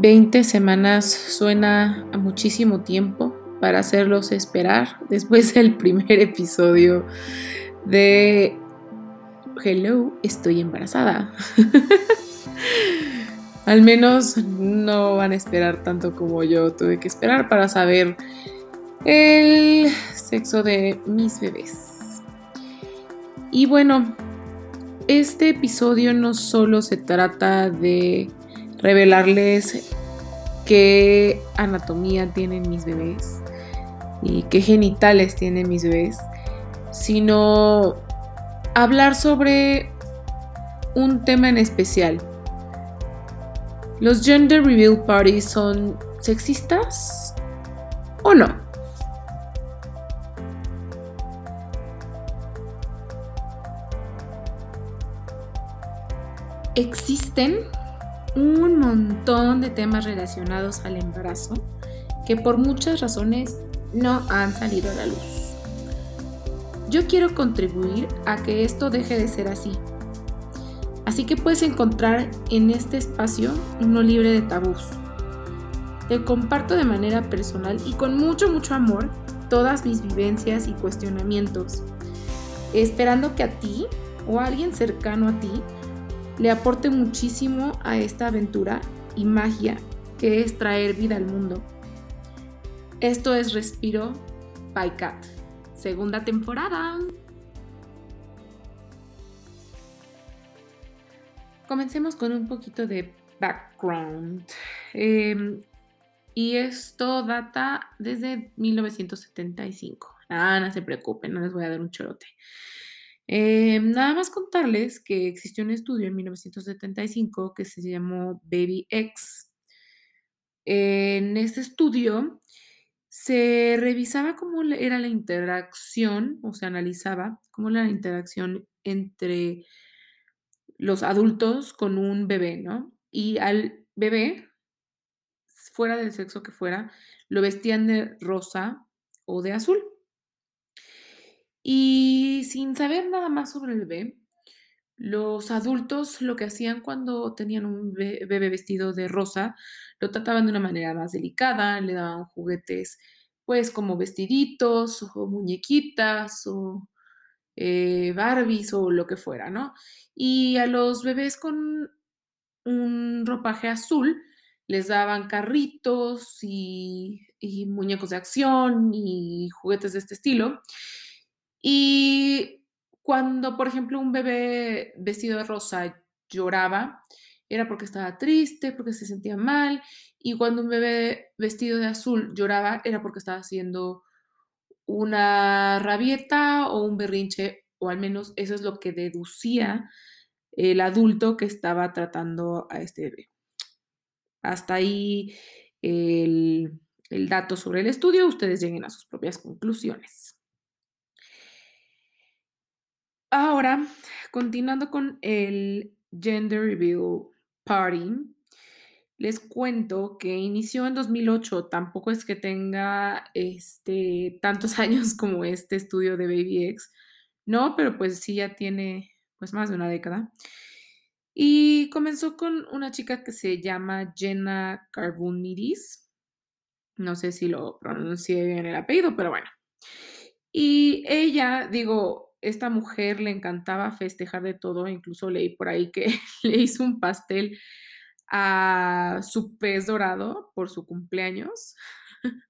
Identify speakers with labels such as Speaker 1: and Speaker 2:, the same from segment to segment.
Speaker 1: 20 semanas suena a muchísimo tiempo para hacerlos esperar después del primer episodio de Hello, estoy embarazada. Al menos no van a esperar tanto como yo tuve que esperar para saber el sexo de mis bebés. Y bueno, este episodio no solo se trata de revelarles qué anatomía tienen mis bebés y qué genitales tienen mis bebés, sino hablar sobre un tema en especial. ¿Los gender reveal parties son sexistas o no? Existen un montón de temas relacionados al embarazo que por muchas razones no han salido a la luz. Yo quiero contribuir a que esto deje de ser así. Así que puedes encontrar en este espacio uno libre de tabús. Te comparto de manera personal y con mucho, mucho amor todas mis vivencias y cuestionamientos, esperando que a ti o a alguien cercano a ti le aporte muchísimo a esta aventura y magia que es traer vida al mundo. Esto es Respiro by Cat, segunda temporada. Comencemos con un poquito de background. Em, y esto data desde 1975. Ah, no se preocupen, no les voy a dar un chorote. Eh, nada más contarles que existió un estudio en 1975 que se llamó Baby X. En este estudio se revisaba cómo era la interacción, o se analizaba cómo era la interacción entre los adultos con un bebé, ¿no? Y al bebé, fuera del sexo que fuera, lo vestían de rosa o de azul. Y sin saber nada más sobre el bebé, los adultos lo que hacían cuando tenían un bebé vestido de rosa, lo trataban de una manera más delicada, le daban juguetes pues como vestiditos o muñequitas o eh, Barbies o lo que fuera, ¿no? Y a los bebés con un ropaje azul les daban carritos y muñecos de acción y juguetes de este estilo. Y cuando, por ejemplo, un bebé vestido de rosa lloraba, era porque estaba triste, porque se sentía mal, y cuando un bebé vestido de azul lloraba, era porque estaba haciendo una rabieta o un berrinche, o al menos eso es lo que deducía el adulto que estaba tratando a este bebé. Hasta ahí el, el dato sobre el estudio, ustedes lleguen a sus propias conclusiones. Ahora, continuando con el Gender Reveal Party, les cuento que inició en 2008, tampoco es que tenga este, tantos años como este estudio de Baby X, no, pero pues sí ya tiene pues más de una década. Y comenzó con una chica que se llama Jenna Carbonidis. No sé si lo pronuncié bien el apellido, pero bueno. Y ella, digo, esta mujer le encantaba festejar de todo, incluso leí por ahí que le hizo un pastel a su pez dorado por su cumpleaños.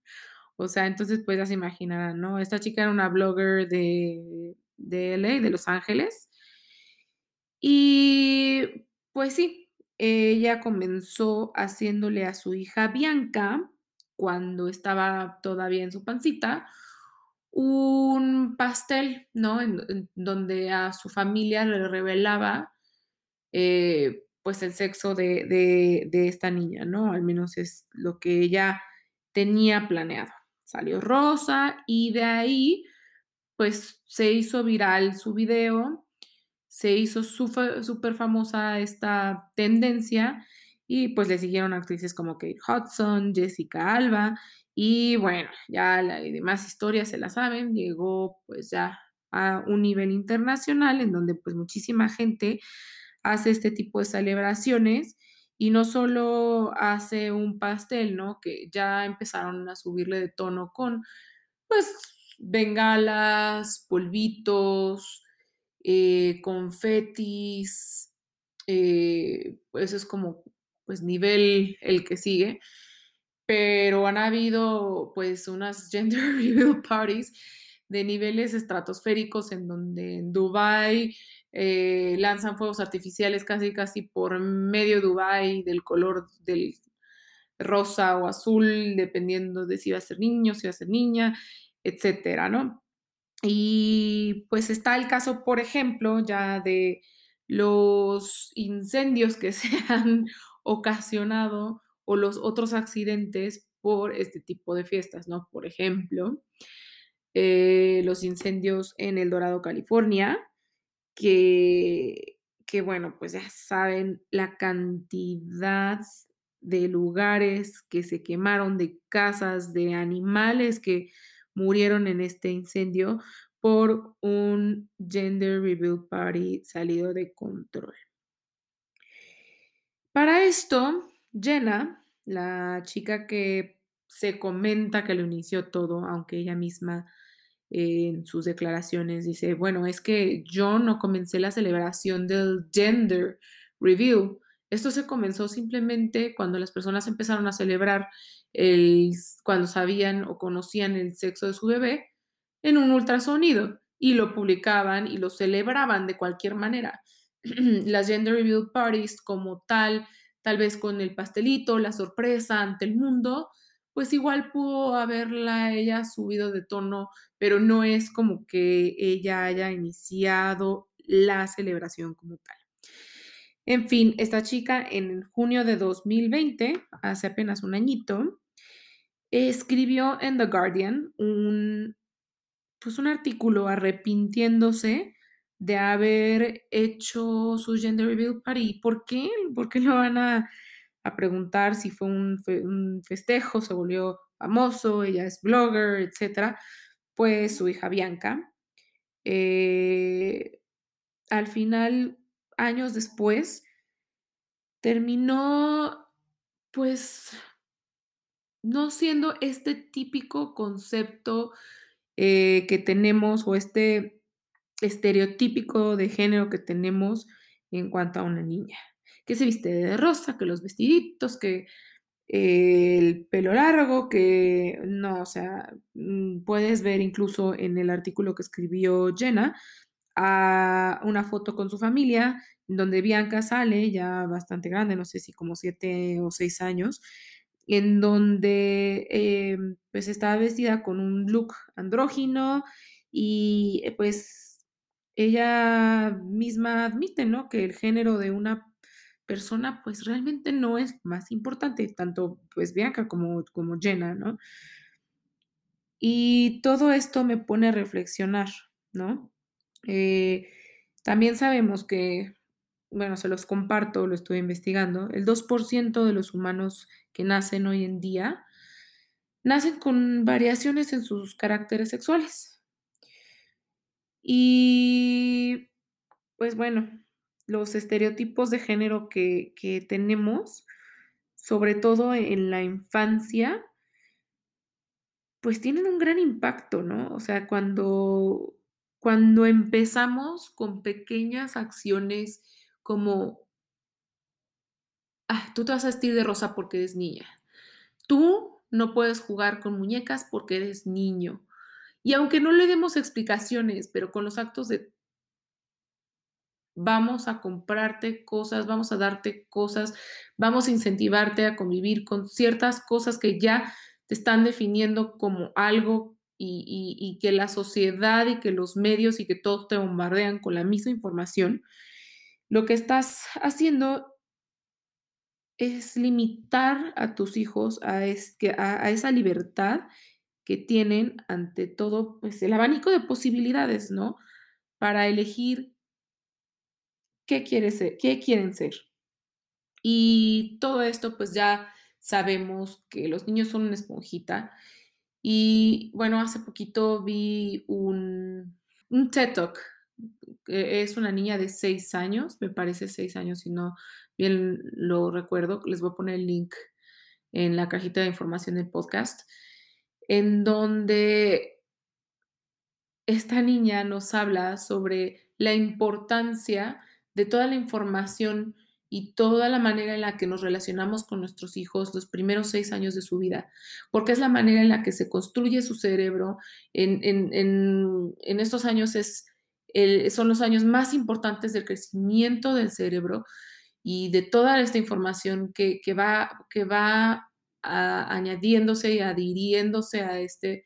Speaker 1: o sea, entonces pues ya se imaginarán, ¿no? Esta chica era una blogger de, de LA, de Los Ángeles. Y pues sí, ella comenzó haciéndole a su hija Bianca, cuando estaba todavía en su pancita, un pastel, ¿no? En, donde a su familia le revelaba eh, pues el sexo de, de, esta niña, ¿no? Al menos es lo que ella tenía planeado. Salió rosa y de ahí pues se hizo viral su video, se hizo súper famosa esta tendencia y pues le siguieron actrices como Kate Hudson, Jessica Alba y bueno, ya la demás historias se la saben, llegó pues ya a un nivel internacional en donde pues muchísima gente hace este tipo de celebraciones Y no solo hace un pastel, ¿no? Que ya empezaron a subirle de tono con, pues, bengalas, polvitos, eh, confetis, eh, pues es como, pues, nivel el que sigue. Pero han habido, pues, unas gender reveal parties de niveles estratosféricos en donde en Dubái eh, lanzan fuegos artificiales casi, casi por medio de Dubái del color del rosa o azul, dependiendo de si va a ser niño, si va a ser niña, etcétera, ¿no? Y pues está el caso, por ejemplo, ya de los incendios que se han ocasionado o los otros accidentes por este tipo de fiestas, ¿no? Por ejemplo, eh, los incendios en El Dorado, California, que, que, bueno, pues ya saben la cantidad de lugares que se quemaron, de casas, de animales que murieron en este incendio por un gender reveal party salido de control. Para esto, Jenna, la chica que se comenta que lo inició todo, aunque ella misma eh, en sus declaraciones dice, bueno, es que yo no comencé la celebración del gender reveal. Esto se comenzó simplemente cuando las personas empezaron a celebrar el, cuando sabían o conocían el sexo de su bebé en un ultrasonido y lo publicaban y lo celebraban de cualquier manera. Las gender reveal parties como tal, tal vez con el pastelito, la sorpresa ante el mundo, pues igual pudo haberla ella subido de tono, pero no es como que ella haya iniciado la celebración como tal. En fin, esta chica en junio de 2020, hace apenas un añito, escribió en The Guardian un, pues un artículo arrepintiéndose de haber hecho su gender reveal party. ¿Por qué? ¿Por qué lo van a, preguntar si fue un, festejo, se volvió famoso, ella es blogger, etcétera? Pues su hija Bianca. Eh, al final, años después, terminó pues no siendo este típico concepto eh, que tenemos o este estereotípico de género que tenemos en cuanto a una niña, que se viste de rosa, que los vestiditos, que el pelo largo, que no, o sea, mm, puedes ver incluso en el artículo que escribió Jenna una foto con su familia, donde Bianca sale ya bastante grande, no sé si como siete o seis años, en donde eh, pues estaba vestida con un look andrógino y eh, pues ella misma admite, ¿no? Que el género de una persona pues realmente no es más importante, tanto pues Bianca como, como Jenna, ¿no? Y todo esto me pone a reflexionar, ¿no? Eh, también sabemos que bueno, se los comparto, lo estoy investigando, el 2% de los humanos que nacen hoy en día nacen con variaciones en sus caracteres sexuales. Y pues bueno, los estereotipos de género que, que tenemos, sobre todo en la infancia, pues tienen un gran impacto, ¿no? O sea, cuando, cuando empezamos con pequeñas acciones como, ah, tú te vas a vestir de rosa porque eres niña. Tú no puedes jugar con muñecas porque eres niño. Y aunque no le demos explicaciones, pero con los actos de vamos a comprarte cosas, vamos a darte cosas, vamos a incentivarte a convivir con ciertas cosas que ya te están definiendo como algo y, y que la sociedad y que los medios y que todos te bombardean con la misma información, lo que estás haciendo es limitar a tus hijos a, a, esa libertad que tienen ante todo, pues el abanico de posibilidades, ¿no? Para elegir qué, quiere ser, qué quieren ser. Y todo esto, pues ya sabemos que los niños son una esponjita. Y bueno, hace poquito vi un, un TED Talk es una niña de seis años, me parece seis años si no bien lo recuerdo, les voy a poner el link en la cajita de información del podcast, en donde esta niña nos habla sobre la importancia de toda la información y toda la manera en la que nos relacionamos con nuestros hijos los primeros seis años de su vida, porque es la manera en la que se construye su cerebro. En, estos años es, son los años más importantes del crecimiento del cerebro y de toda esta información que, va, que va añadiéndose y adhiriéndose a este,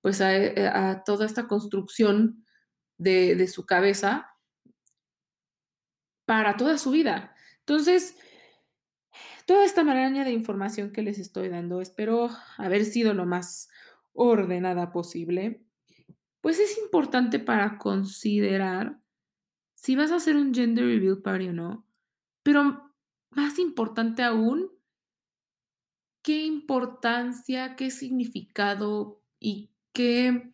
Speaker 1: pues a, toda esta construcción de, de su cabeza para toda su vida. Entonces, toda esta maraña de información que les estoy dando, espero haber sido lo más ordenada posible, pues es importante para considerar si vas a hacer un gender reveal party o no, pero más importante aún, qué importancia, qué significado y qué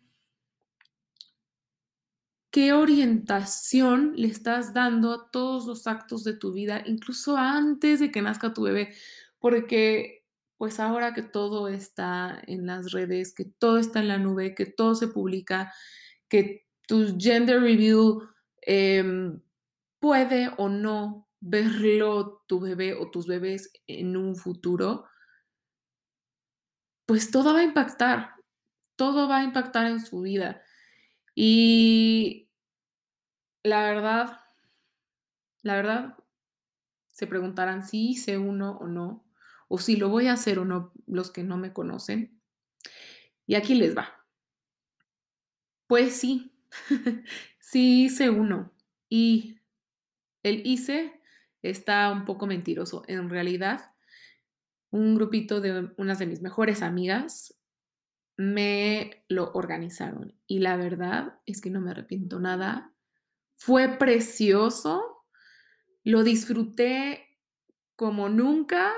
Speaker 1: qué orientación le estás dando a todos los actos de tu vida, incluso antes de que nazca tu bebé, porque pues ahora que todo está en las redes, que todo está en la nube, que todo se publica, que tu gender review em, puede o no verlo tu bebé o tus bebés en un futuro, pues todo va a impactar, todo va a impactar en su vida. Y la verdad, la verdad, se preguntarán si hice uno o no, o si lo voy a hacer o no los que no me conocen. Y aquí les va. Pues sí, sí hice uno. Y el hice está un poco mentiroso. En realidad, un grupito de unas de mis mejores amigas me lo organizaron. Y la verdad es que no me arrepiento nada fue precioso, lo disfruté como nunca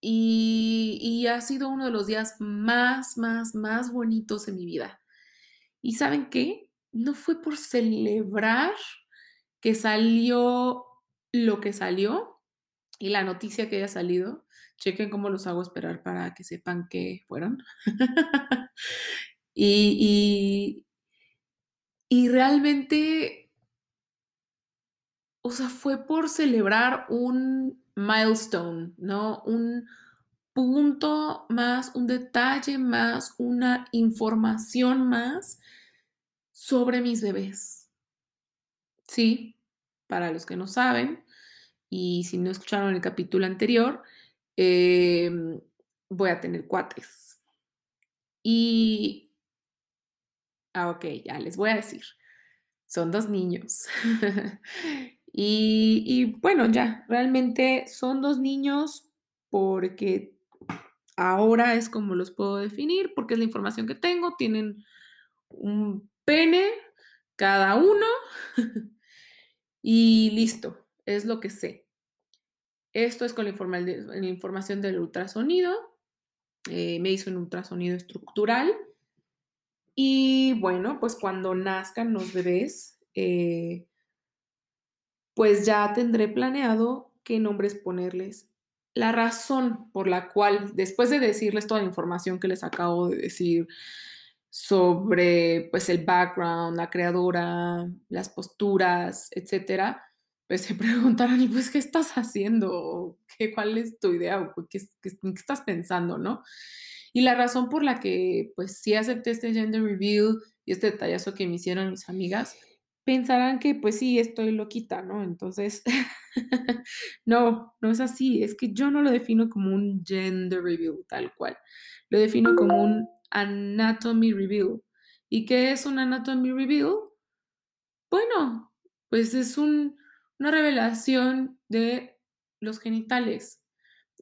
Speaker 1: y, ha sido uno de los días más, más, más bonitos de mi vida. ¿Y saben qué? No fue por celebrar que salió lo que salió y la noticia que haya salido. Chequen cómo los hago esperar para que sepan qué fueron. y, y realmente o sea, fue por celebrar un milestone, ¿no? Un punto más, un detalle más, una información más sobre mis bebés. Sí, para los que no saben, y si no escucharon el capítulo anterior, em, voy a tener cuates. Y, ah, ok, ya les voy a decir, son dos niños. Y, bueno, ya, realmente son dos niños porque ahora es como los puedo definir, porque es la información que tengo, tienen un pene cada uno y listo, es lo que sé. Esto es con la, información del ultrasonido. Eh, me hizo un ultrasonido estructural. Y bueno, pues cuando nazcan los bebés, eh, pues ya tendré planeado qué nombres ponerles. La razón por la cual, después de decirles toda la información que les acabo de decir sobre pues el background, la creadora, las posturas, etcétera, pues se preguntarán, ¿y pues qué estás haciendo? ¿Qué, ¿Cuál es tu idea? ¿Qué, qué, qué estás pensando, no? Y la razón por la que pues sí acepté este gender reveal y este detallazo que me hicieron mis amigas pensarán que pues sí, estoy loquita, ¿no? Entonces, no, no es así, es que yo no lo defino como un gender review tal cual, lo defino como un anatomy review. ¿Y qué es un anatomy review? Bueno, pues es un, una revelación de los genitales,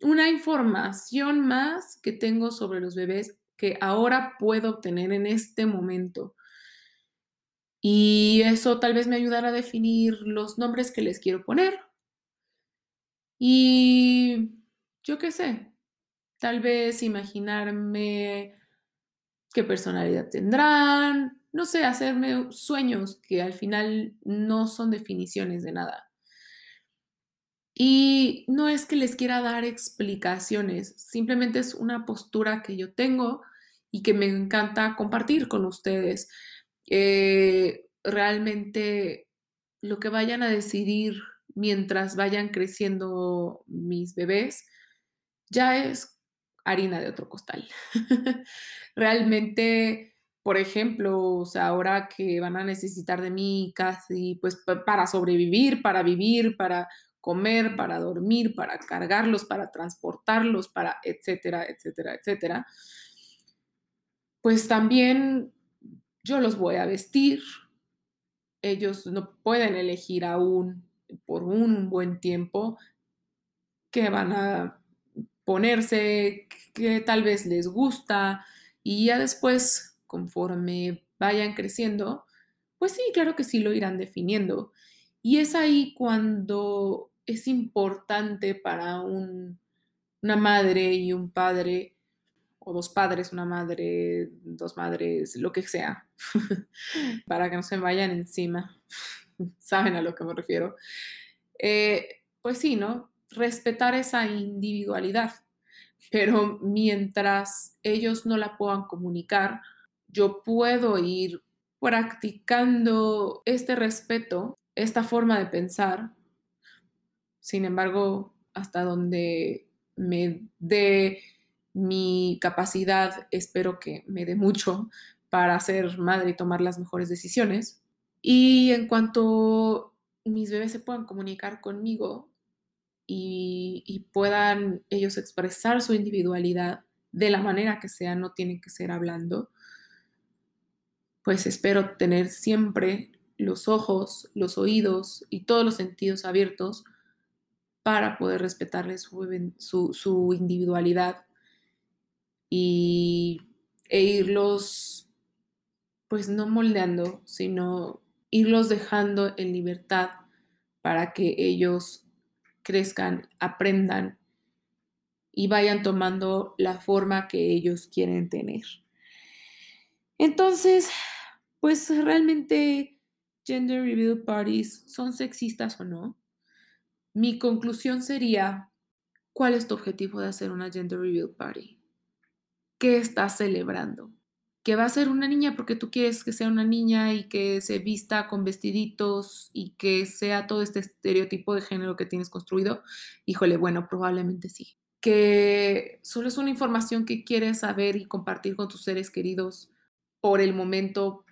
Speaker 1: una información más que tengo sobre los bebés que ahora puedo obtener en este momento y eso tal vez me ayudará a definir los nombres que les quiero poner. Y yo qué sé, tal vez imaginarme qué personalidad tendrán, no sé, hacerme sueños que al final no son definiciones de nada. Y no es que les quiera dar explicaciones, simplemente es una postura que yo tengo y que me encanta compartir con ustedes. Eh, realmente lo que vayan a decidir mientras vayan creciendo mis bebés ya es harina de otro costal. realmente, por ejemplo, o sea, ahora que van a necesitar de mí casi pues para sobrevivir, para vivir, para comer, para dormir, para cargarlos, para transportarlos, para etcétera, etcétera, etcétera, pues también yo los voy a vestir. Ellos no pueden elegir aún por un buen tiempo qué van a ponerse, qué tal vez les gusta y ya después, conforme vayan creciendo, pues sí, claro que sí lo irán definiendo. Y es ahí cuando es importante para un, una madre y un padre, o dos padres, una madre, dos madres, lo que sea, para que no se vayan encima. ¿Saben a lo que me refiero? Eh, pues sí, ¿no? Respetar esa individualidad. Pero mientras ellos no la puedan comunicar, yo puedo ir practicando este respeto, esta forma de pensar sin embargo, hasta donde me dé mi capacidad, espero que me dé mucho para ser madre y tomar las mejores decisiones. Y en cuanto mis bebés se puedan comunicar conmigo y, puedan ellos expresar su individualidad de la manera que sea, no tienen que ser hablando, pues espero tener siempre los ojos, los oídos y todos los sentidos abiertos para poder respetarles su, individualidad y, e irlos, pues no moldeando, sino irlos dejando en libertad para que ellos crezcan, aprendan y vayan tomando la forma que ellos quieren tener. Entonces, pues realmente gender reveal parties son sexistas o no? Mi conclusión sería, ¿cuál es tu objetivo de hacer una gender reveal party? ¿Qué estás celebrando? ¿Que va a ser una niña porque tú quieres que sea una niña y que se vista con vestiditos y que sea todo este estereotipo de género que tienes construido? Híjole, bueno, probablemente sí. Que solo es una información que quieres saber y compartir con tus seres queridos por el momento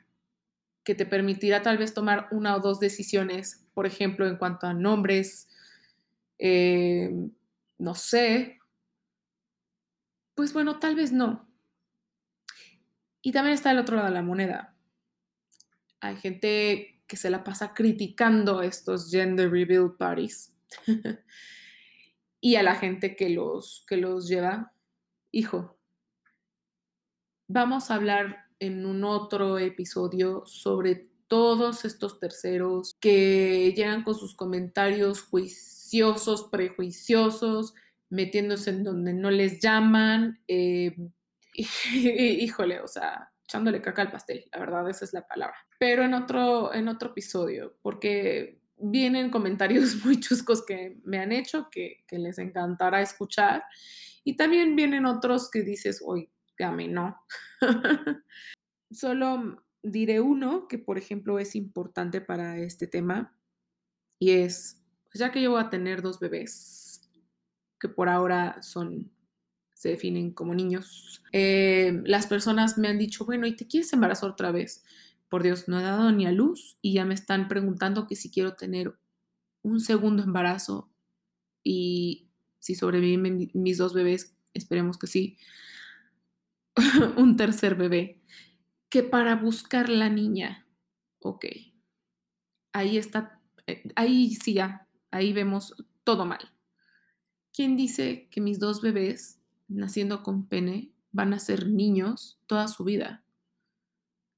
Speaker 1: que te permitirá tal vez tomar una o dos decisiones, por ejemplo, en cuanto a nombres, eh, no sé, pues bueno, tal vez no. Y también está el otro lado de la moneda. Hay gente que se la pasa criticando estos gender reveal parties. y a la gente que los, que los lleva, hijo, vamos a hablar en un otro episodio sobre todos estos terceros que llegan con sus comentarios juiciosos prejuiciosos, metiéndose en donde no les llaman. Eh, híjole, o sea, echándole caca al pastel, la verdad, esa es la palabra. Pero en otro, en otro episodio, porque vienen comentarios muy chuscos que me han hecho que, que les encantará escuchar. Y también vienen otros que dices, oye, no. Solo diré uno que, por ejemplo, es importante para este tema y es pues ya que yo voy a tener dos bebés, que por ahora son, se definen como niños, eh, las personas me han dicho, bueno, ¿y te quieres embarazar otra vez? Por Dios, no he dado ni a luz y ya me están preguntando que si quiero tener un segundo embarazo y si sobreviven mis dos bebés, esperemos que sí, un tercer bebé, que para buscar la niña, ok, ahí está, eh, ahí sí ya, Ahí vemos todo mal. ¿Quién dice que mis dos bebés, naciendo con pene, van a ser niños toda su vida?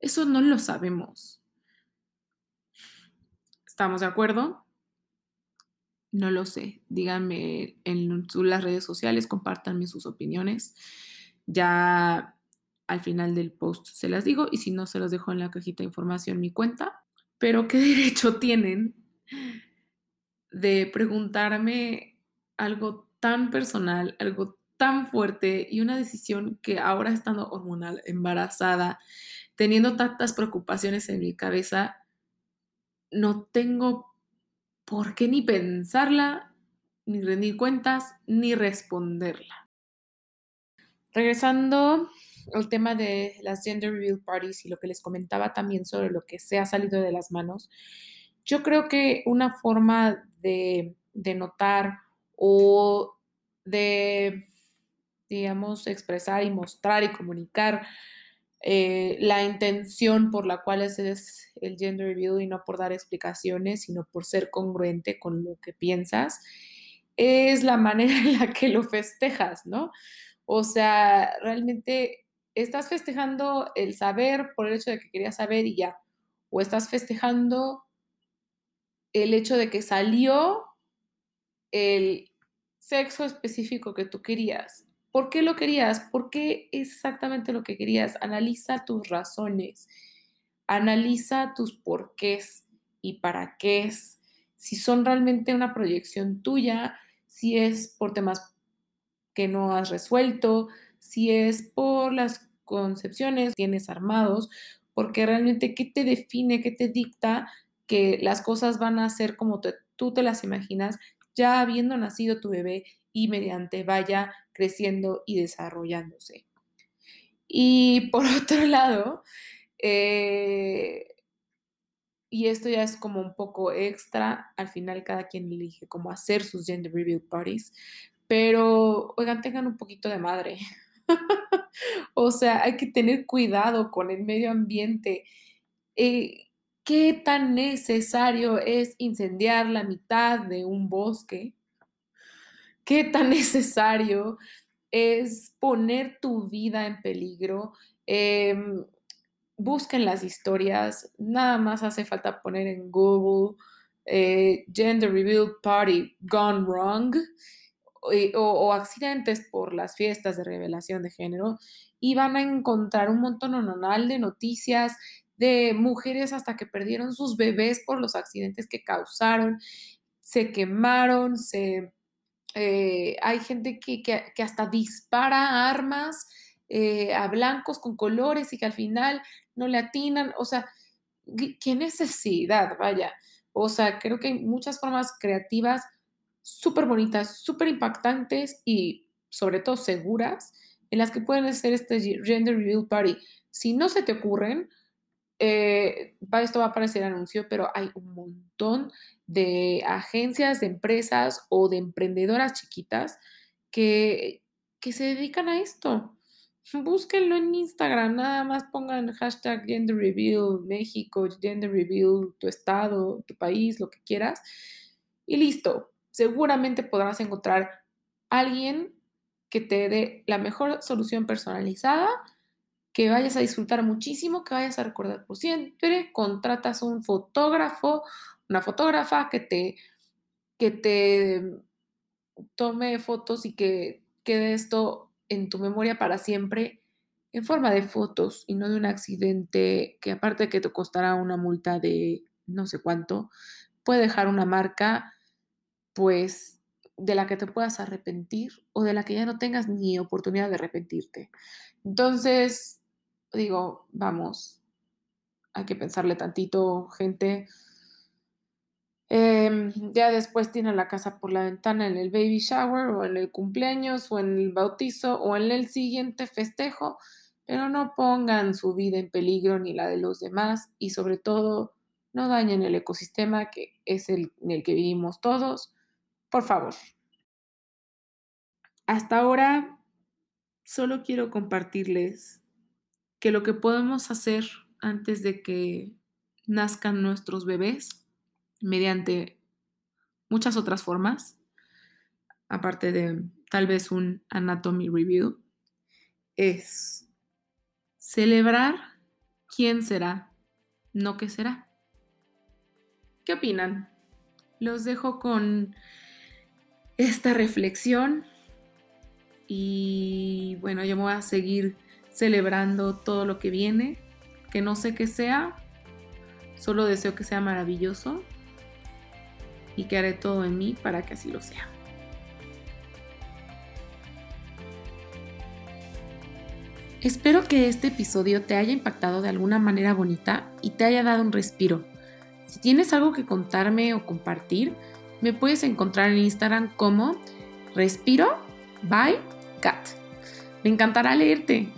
Speaker 1: Eso no lo sabemos. ¿Estamos de acuerdo? No lo sé. Díganme en las redes sociales, compártanme sus opiniones. Ya al final del post se las digo y si no, se los dejo en la cajita de información mi cuenta. Pero ¿qué derecho tienen de preguntarme algo tan personal, algo tan fuerte y una decisión que ahora estando hormonal, embarazada, teniendo tantas preocupaciones en mi cabeza, no tengo por qué ni pensarla, ni rendir cuentas, ni responderla. Regresando al tema de las gender reveal parties y lo que les comentaba también sobre lo que se ha salido de las manos, yo creo que una forma de, de notar o de, digamos, expresar y mostrar y comunicar eh, la intención por la cual ese es el gender reveal y no por dar explicaciones, sino por ser congruente con lo que piensas, es la manera en la que lo festejas, ¿no? O sea, realmente estás festejando el saber por el hecho de que querías saber y ya, o estás festejando el hecho de que salió el sexo específico que tú querías. ¿Por qué lo querías? ¿Por qué es exactamente lo que querías? Analiza tus razones, analiza tus porqués y para qué es. Si son realmente una proyección tuya, si es por temas que no has resuelto, si es por las concepciones que tienes armados, porque realmente qué te define, qué te dicta que las cosas van a ser como tú te las imaginas, ya habiendo nacido tu bebé y mediante vaya creciendo y desarrollándose. Y por otro lado, eh, y esto ya es como un poco extra, al final cada quien elige cómo hacer sus gender reveal parties, pero oigan, tengan un poquito de madre. o sea, hay que tener cuidado con el medio ambiente. Eh, ¿Qué tan necesario es incendiar la mitad de un bosque qué tan necesario es poner tu vida en peligro. Em, busquen las historias, nada más hace falta poner en Google eh, Gender Reveal Party Gone Wrong o, accidentes por las fiestas de revelación de género y van a encontrar un montón de noticias de mujeres hasta que perdieron sus bebés por los accidentes que causaron, se quemaron, se eh, hay gente que, hasta dispara armas eh, a blancos con colores y que al final no le atinan. O sea, qué necesidad, vaya. O sea, creo que hay muchas formas creativas súper bonitas, súper impactantes y sobre todo seguras en las que pueden hacer este gender reveal party. Si no se te ocurren, eh, esto va a aparecer anuncio, pero hay un montón de agencias, de empresas o de emprendedoras chiquitas que, que se dedican a esto. Búsquenlo en Instagram, nada más pongan hashtag Gender Reveal México, Gender Reveal tu estado, tu país, lo que quieras. Y listo, seguramente podrás encontrar alguien que te dé la mejor solución personalizada que vayas a disfrutar muchísimo, que vayas a recordar por siempre. Contratas un fotógrafo, una fotógrafa que te, que te tome fotos y que quede esto en tu memoria para siempre en forma de fotos y no de un accidente que aparte de que te costará una multa de no sé cuánto, puede dejar una marca pues de la que te puedas arrepentir o de la que ya no tengas ni oportunidad de arrepentirte. Entonces, digo, vamos, hay que pensarle tantito, gente. Em, ya después tienen la casa por la ventana en el baby shower o en el cumpleaños o en el bautizo o en el siguiente festejo, pero no pongan su vida en peligro ni la de los demás y sobre todo no dañen el ecosistema que es el en el que vivimos todos. Por favor. Hasta ahora solo quiero compartirles que lo que podemos hacer antes de que nazcan nuestros bebés mediante muchas otras formas, aparte de tal vez un anatomy review, es celebrar quién será, no qué será. ¿Qué opinan? Los dejo con esta reflexión y bueno, yo me voy a seguir celebrando todo lo que viene, que no sé qué sea, solo deseo que sea maravilloso y que haré todo en mí para que así lo sea. Espero que este episodio te haya impactado de alguna manera bonita y te haya dado un respiro. Si tienes algo que contarme o compartir, me puedes encontrar en Instagram como respiro by cat. Me encantará leerte.